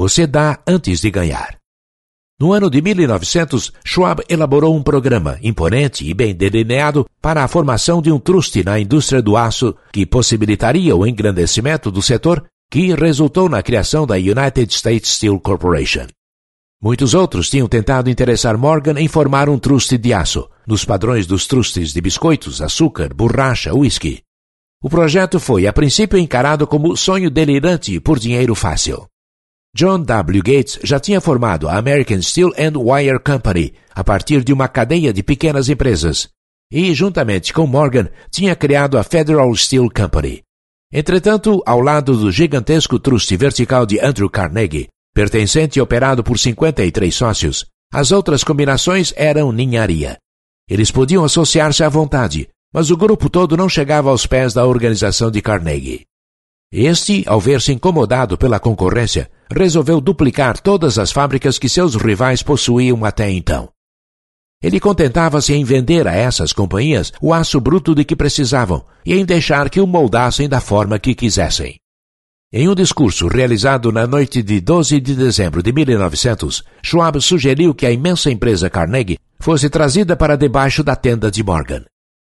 Você dá antes de ganhar. No ano de 1900, Schwab elaborou um programa imponente e bem delineado para a formação de um truste na indústria do aço que possibilitaria o engrandecimento do setor, que resultou na criação da United States Steel Corporation. Muitos outros tinham tentado interessar Morgan em formar um truste de aço, nos padrões dos trustes de biscoitos, açúcar, borracha, whisky. O projeto foi, a princípio, encarado como sonho delirante por dinheiro fácil. John W. Gates já tinha formado a American Steel and Wire Company a partir de uma cadeia de pequenas empresas e, juntamente com Morgan, tinha criado a Federal Steel Company. Entretanto, ao lado do gigantesco truste vertical de Andrew Carnegie, pertencente e operado por 53 sócios, as outras combinações eram ninharia. Eles podiam associar-se à vontade, mas o grupo todo não chegava aos pés da organização de Carnegie. Este, ao ver-se incomodado pela concorrência, resolveu duplicar todas as fábricas que seus rivais possuíam até então. Ele contentava-se em vender a essas companhias o aço bruto de que precisavam e em deixar que o moldassem da forma que quisessem. Em um discurso realizado na noite de 12 de dezembro de 1900, Schwab sugeriu que a imensa empresa Carnegie fosse trazida para debaixo da tenda de Morgan.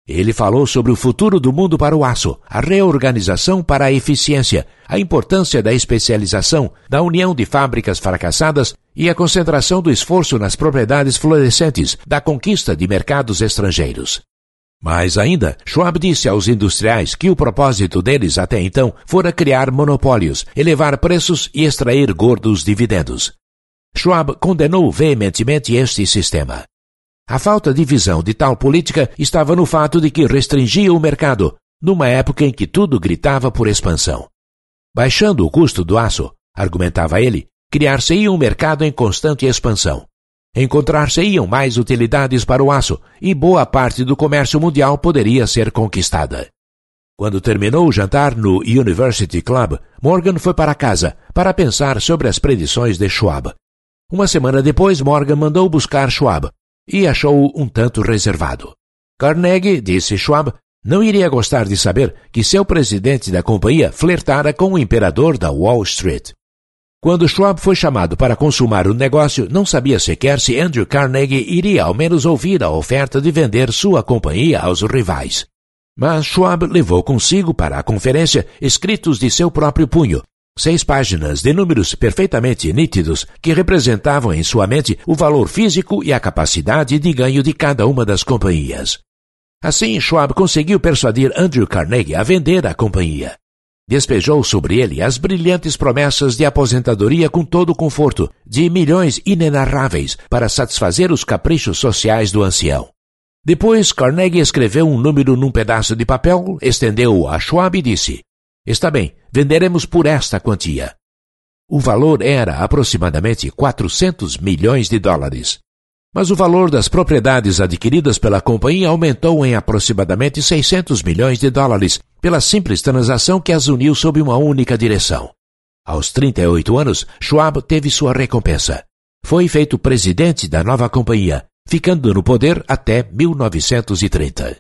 Ele falou sobre o futuro do mundo para o aço, a reorganização para a eficiência, a importância da especialização, da união de fábricas fracassadas e a concentração do esforço nas propriedades florescentes, da conquista de mercados estrangeiros. Mais ainda, Schwab disse aos industriais que o propósito deles até então fora criar monopólios, elevar preços e extrair gordos dividendos. Schwab condenou veementemente este sistema. A falta de visão de tal política estava no fato de que restringia o mercado, numa época em que tudo gritava por expansão. Baixando o custo do aço, argumentava ele, criar-se-ia um mercado em constante expansão. Encontrar-se-iam mais utilidades para o aço e boa parte do comércio mundial poderia ser conquistada. Quando terminou o jantar no University Club, Morgan foi para casa para pensar sobre as predições de Schwab. Uma semana depois, Morgan mandou buscar Schwab, e achou-o um tanto reservado. Carnegie, disse Schwab, não iria gostar de saber que seu presidente da companhia flertara com o imperador da Wall Street. Quando Schwab foi chamado para consumar o negócio, não sabia sequer se Andrew Carnegie iria ao menos ouvir a oferta de vender sua companhia aos rivais. Mas Schwab levou consigo para a conferência escritos de seu próprio punho, Seis páginas de números perfeitamente nítidos que representavam em sua mente o valor físico e a capacidade de ganho de cada uma das companhias. Assim, Schwab conseguiu persuadir Andrew Carnegie a vender a companhia. Despejou sobre ele as brilhantes promessas de aposentadoria com todo o conforto, de milhões inenarráveis para satisfazer os caprichos sociais do ancião. Depois, Carnegie escreveu um número num pedaço de papel, estendeu-o a Schwab e disse: Está bem, venderemos por esta quantia. O valor era aproximadamente 400 milhões de dólares. Mas o valor das propriedades adquiridas pela companhia aumentou em aproximadamente 600 milhões de dólares pela simples transação que as uniu sob uma única direção. Aos 38 anos, Schwab teve sua recompensa. Foi feito presidente da nova companhia, ficando no poder até 1930.